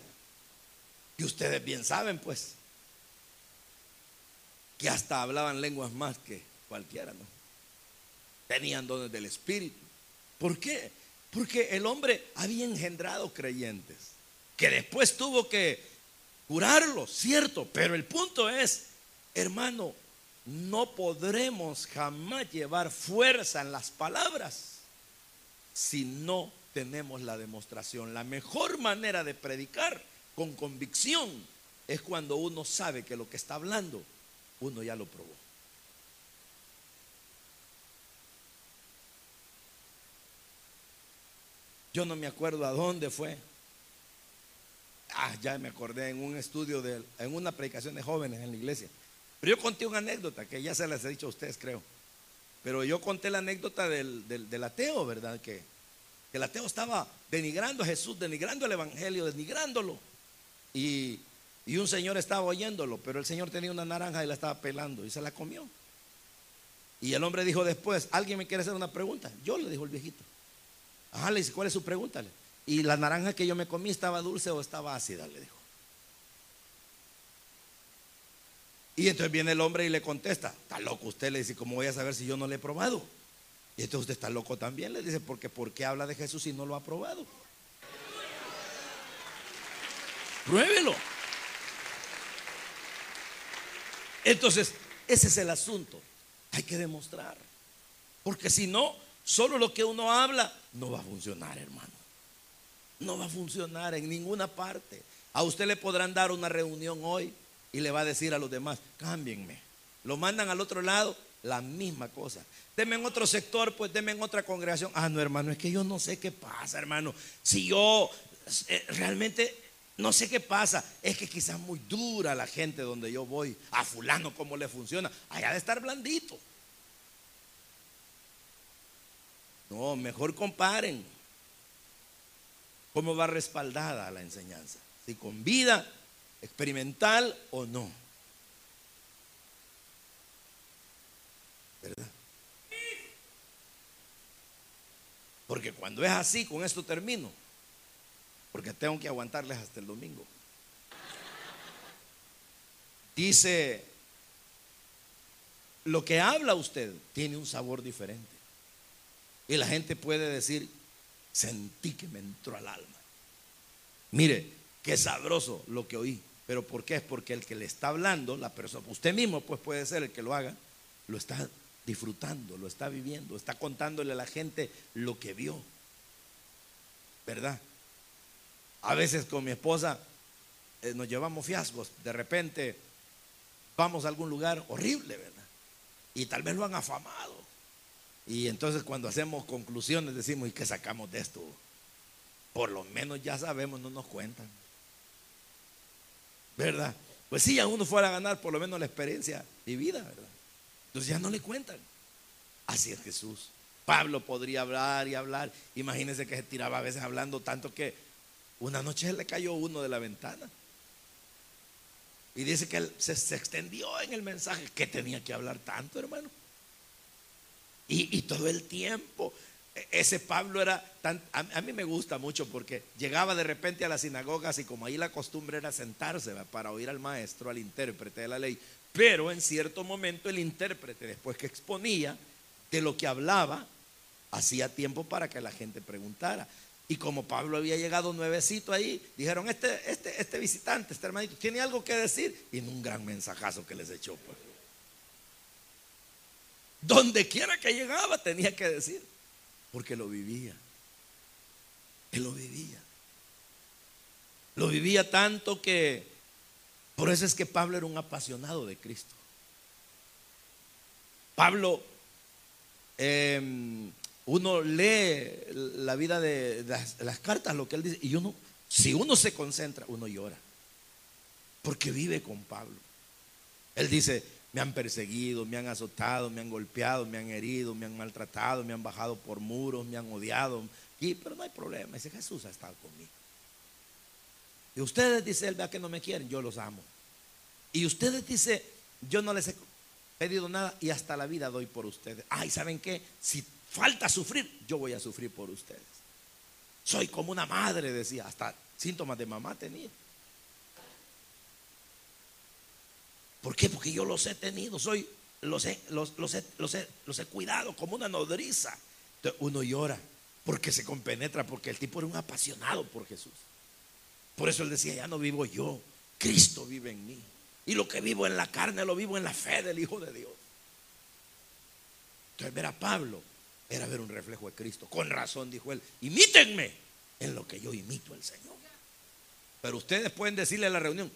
S1: y ustedes bien saben pues, que hasta hablaban lenguas más que cualquiera, ¿no? Tenían dones del Espíritu. ¿Por qué? Porque el hombre había engendrado creyentes, que después tuvo que curarlos, cierto, pero el punto es, hermano, no podremos jamás llevar fuerza en las palabras si no tenemos la demostración. La mejor manera de predicar con convicción es cuando uno sabe que lo que está hablando, uno ya lo probó. Yo no me acuerdo a dónde fue. Ah, ya me acordé en un estudio, de, en una predicación de jóvenes en la iglesia. Pero yo conté una anécdota que ya se las he dicho a ustedes, creo. Pero yo conté la anécdota del, ateo, ¿verdad? Que, que, el ateo estaba denigrando a Jesús, denigrando el Evangelio, denigrándolo. Y, y un señor estaba oyéndolo, pero el señor tenía una naranja y la estaba pelando y se la comió. Y el hombre dijo después, ¿alguien me quiere hacer una pregunta? Yo le dijo el viejito. Ajá, le dice, ¿cuál es su pregunta? Y la naranja que yo me comí estaba dulce o estaba ácida, le dijo. Y entonces viene el hombre y le contesta, está loco usted, le dice, ¿cómo voy a saber si yo no le he probado? Y entonces usted está loco también, le dice, porque ¿por qué habla de Jesús si no lo ha probado? Pruébelo. Entonces, ese es el asunto. Hay que demostrar. Porque si no, solo lo que uno habla no va a funcionar, hermano. No va a funcionar en ninguna parte. A usted le podrán dar una reunión hoy y le va a decir a los demás, cámbienme. Lo mandan al otro lado, la misma cosa. Deme en otro sector, pues deme en otra congregación. Ah, no, hermano, es que yo no sé qué pasa, hermano. Si yo eh, realmente no sé qué pasa, es que quizás muy dura la gente donde yo voy. A fulano cómo le funciona. Allá de estar blandito. No, mejor comparen cómo va respaldada la enseñanza. Si con vida experimental o no. ¿Verdad? Porque cuando es así, con esto termino. Porque tengo que aguantarles hasta el domingo. Dice, lo que habla usted tiene un sabor diferente. Y la gente puede decir, sentí que me entró al alma. Mire, qué sabroso lo que oí. Pero ¿por qué? Es porque el que le está hablando, la persona, usted mismo pues puede ser el que lo haga, lo está disfrutando, lo está viviendo, está contándole a la gente lo que vio. ¿Verdad? A veces con mi esposa eh, nos llevamos fiascos, de repente vamos a algún lugar horrible, ¿verdad? Y tal vez lo han afamado. Y entonces cuando hacemos conclusiones decimos, ¿y qué sacamos de esto? Por lo menos ya sabemos, no nos cuentan. ¿Verdad? Pues si a uno fuera a ganar por lo menos la experiencia vivida, ¿verdad? Entonces ya no le cuentan. Así es Jesús. Pablo podría hablar y hablar. Imagínense que se tiraba a veces hablando tanto que una noche le cayó uno de la ventana. Y dice que se, se extendió en el mensaje. que tenía que hablar tanto, hermano? Y, todo el tiempo. E, ese Pablo era tan. A, mí me gusta mucho porque llegaba de repente a las sinagogas y como ahí la costumbre era sentarse para oír al maestro, al intérprete de la ley. Pero en cierto momento el intérprete, después que exponía de lo que hablaba, hacía tiempo para que la gente preguntara. Y como Pablo había llegado nuevecito ahí, dijeron, este, este, este visitante, este hermanito, tiene algo que decir. Y en un gran mensajazo que les echó. Pues. Donde quiera que llegaba tenía que decir, porque lo vivía. Él lo vivía. Lo vivía tanto que, por eso es que Pablo era un apasionado de Cristo. Pablo, em, uno lee la vida de las, las, cartas, lo que él dice, y uno, si uno se concentra, uno llora, porque vive con Pablo. Él dice, me han perseguido, me han azotado, me han golpeado, me han herido, me han maltratado, me han bajado por muros, me han odiado. Y, pero no hay problema, dice Jesús ha estado conmigo. Y ustedes, dice él, vea que no me quieren, yo los amo. Y ustedes, dice, yo no les he pedido nada y hasta la vida doy por ustedes. Ay, ¿saben qué? Si falta sufrir, yo voy a sufrir por ustedes. Soy como una madre, decía, hasta síntomas de mamá tenía. ¿Por qué? Porque yo los he tenido, soy, los he, los, los, he, los, he, cuidado como una nodriza. Entonces uno llora porque se compenetra, porque el tipo era un apasionado por Jesús. Por eso él decía, ya no vivo yo, Cristo vive en mí. Y lo que vivo en la carne lo vivo en la fe del Hijo de Dios. Entonces ver a Pablo era ver un reflejo de Cristo. Con razón dijo él, imítenme en lo que yo imito al Señor. Pero ustedes pueden decirle a la reunión,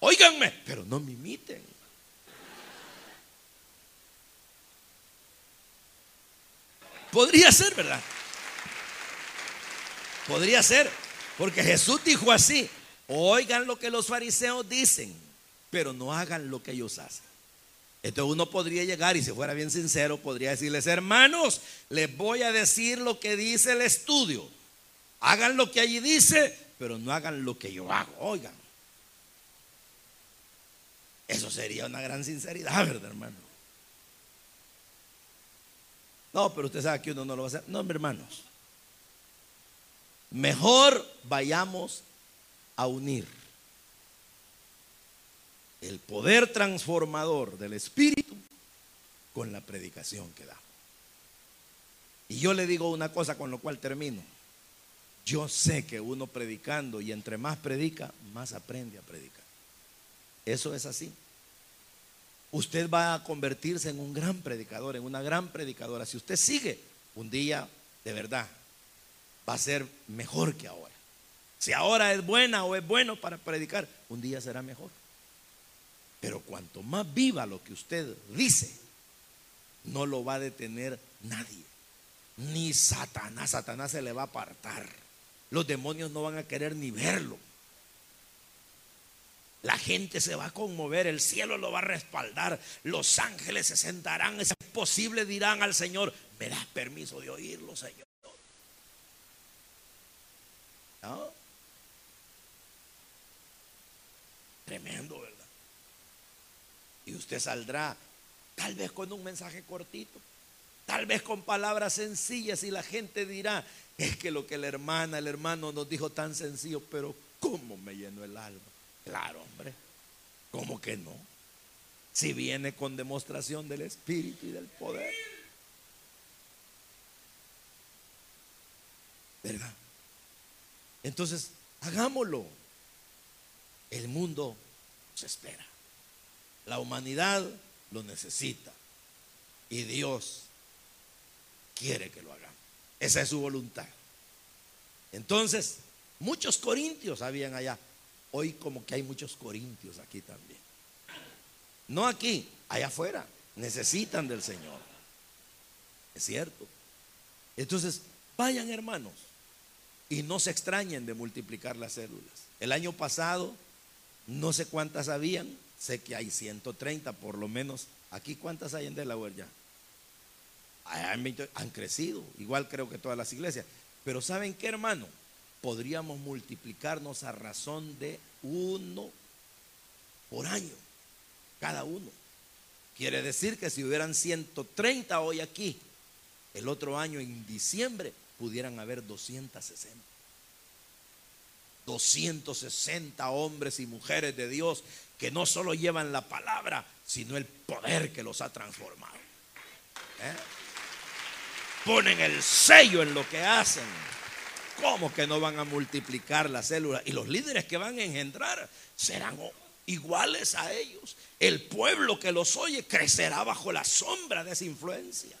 S1: Óiganme, pero no me imiten. Podría ser, ¿verdad? Podría ser, porque Jesús dijo así, oigan lo que los fariseos dicen, pero no hagan lo que ellos hacen. Entonces uno podría llegar y si fuera bien sincero, podría decirles, hermanos, les voy a decir lo que dice el estudio. Hagan lo que allí dice, pero no hagan lo que yo hago. Oigan. Eso sería una gran sinceridad, ¿verdad, hermano? No, pero usted sabe que uno no lo va a hacer. No, hermanos. Mejor vayamos a unir el poder transformador del Espíritu con la predicación que da. Y yo le digo una cosa con lo cual termino. Yo sé que uno predicando y entre más predica, más aprende a predicar. Eso es así. usted va a convertirse en un gran predicador, en una gran predicadora. Si usted sigue, un día, de verdad, va a ser mejor que ahora. Si ahora es buena o es bueno para predicar, un día será mejor. Pero cuanto más viva lo que usted dice, no lo va a detener nadie. Ni Satanás. Satanás se le va a apartar. Los demonios no van a querer ni verlo. La gente se va a conmover, el cielo lo va a respaldar, los ángeles se sentarán, es posible, dirán al Señor, ¿me das permiso de oírlo, Señor? Tremendo, ¿verdad? Y usted saldrá tal vez con un mensaje cortito, tal vez con palabras sencillas y la gente dirá, es que lo que la hermana, el hermano nos dijo tan sencillo, pero ¿cómo me llenó el alma? Claro, hombre, ¿cómo que no? Si viene con demostración del Espíritu y del poder. ¿Verdad? Entonces, hagámoslo. El mundo se espera. La humanidad lo necesita. Y Dios quiere que lo hagamos. Esa es su voluntad. Entonces, muchos corintios habían allá. Hoy como que hay muchos corintios aquí también. No aquí, allá afuera. Necesitan del Señor. Es cierto. Entonces, vayan hermanos y no se extrañen de multiplicar las células. El año pasado, no sé cuántas habían, sé que hay 130 por lo menos. Aquí, ¿cuántas hay en Delaware ya? Han crecido, igual creo que todas las iglesias. Pero ¿saben qué, hermano? Podríamos multiplicarnos a razón de uno por año, cada uno. Quiere decir que si hubieran 130 hoy aquí, el otro año en diciembre pudieran haber 260. 260 hombres y mujeres de Dios que no solo llevan la palabra, sino el poder que los ha transformado. ¿Eh? Ponen el sello en lo que hacen. ¿Cómo que no van a multiplicar las células? Y los líderes que van a engendrar serán iguales a ellos. El pueblo que los oye crecerá bajo la sombra de esa influencia.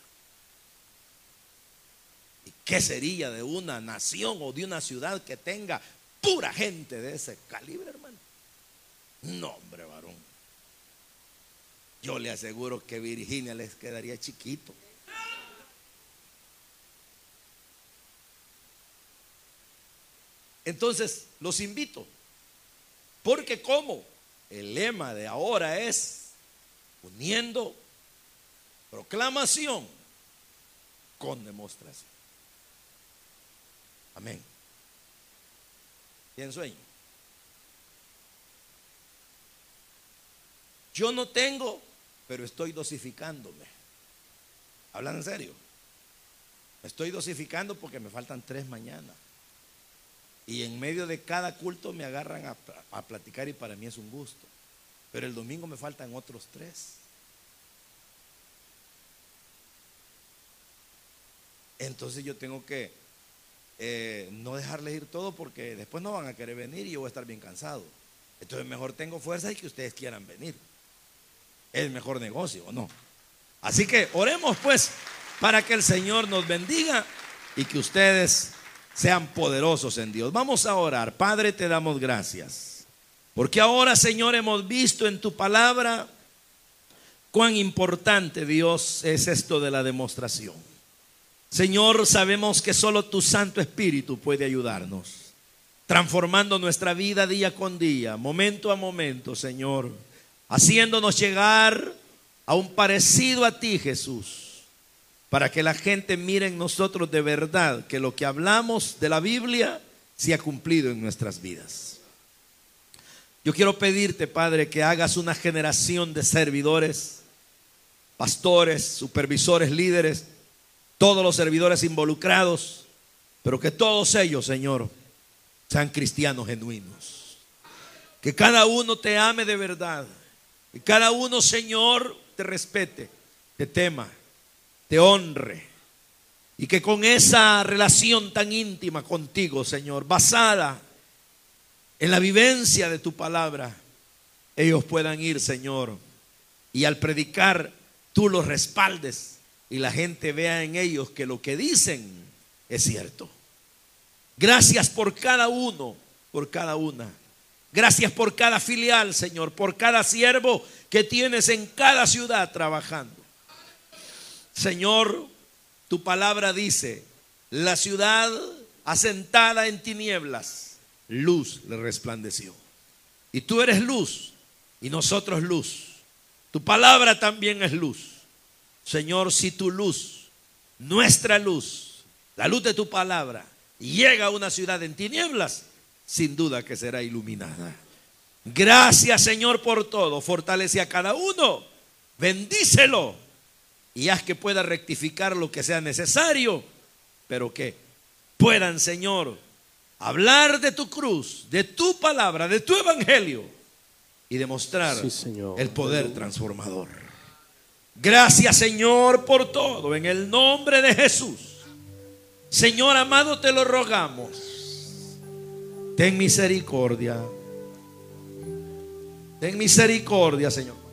S1: ¿Y qué sería de una nación o de una ciudad que tenga pura gente de ese calibre, hermano? No, hombre, varón. Yo le aseguro que Virginia les quedaría chiquito. Entonces, los invito. Porque como el lema de ahora es uniendo proclamación con demostración. Amén. ¿Quién sueño? Yo no tengo, pero estoy dosificándome. ¿Hablan en serio? estoy dosificando porque me faltan tres mañanas. Y en medio de cada culto me agarran a, platicar y para mí es un gusto. Pero el domingo me faltan otros tres. Entonces yo tengo que eh, no dejarles ir todo porque después no van a querer venir y yo voy a estar bien cansado. Entonces mejor tengo fuerza y que ustedes quieran venir. Es el mejor negocio, ¿o no? Así que oremos pues para que el Señor nos bendiga y que ustedes sean poderosos en Dios. Vamos a orar. Padre, te damos gracias. Porque ahora, Señor, hemos visto en tu palabra cuán importante, Dios, es esto de la demostración. Señor, sabemos que solo tu Santo Espíritu puede ayudarnos, transformando nuestra vida día con día, momento a momento, Señor, haciéndonos llegar a un parecido a ti, Jesús para que la gente mire en nosotros de verdad que lo que hablamos de la Biblia se ha cumplido en nuestras vidas. Yo quiero pedirte, Padre, que hagas una generación de servidores, pastores, supervisores, líderes, todos los servidores involucrados, pero que todos ellos, Señor, sean cristianos genuinos. Que cada uno te ame de verdad. Que cada uno, Señor, te respete, te tema te honre. Y que con esa relación tan íntima contigo, Señor, basada en la vivencia de tu palabra, ellos puedan ir, Señor, y al predicar tú los respaldes y la gente vea en ellos que lo que dicen es cierto. Gracias por cada uno, por cada una. Gracias por cada filial, Señor, por cada siervo que tienes en cada ciudad trabajando. Señor, tu palabra dice, la ciudad asentada en tinieblas, luz le resplandeció. Y tú eres luz y nosotros luz. Tu palabra también es luz. Señor, si tu luz, nuestra luz, la luz de tu palabra, llega a una ciudad en tinieblas, sin duda que será iluminada. Gracias Señor por todo. Fortalece a cada uno. Bendícelo. Y haz que pueda rectificar lo que sea necesario. Pero que puedan, Señor, hablar de tu cruz, de tu palabra, de tu evangelio. Y demostrar el poder transformador. Gracias Señor por todo. En el nombre de Jesús. Señor amado, te lo rogamos Ten misericordia. Ten misericordia, Señor.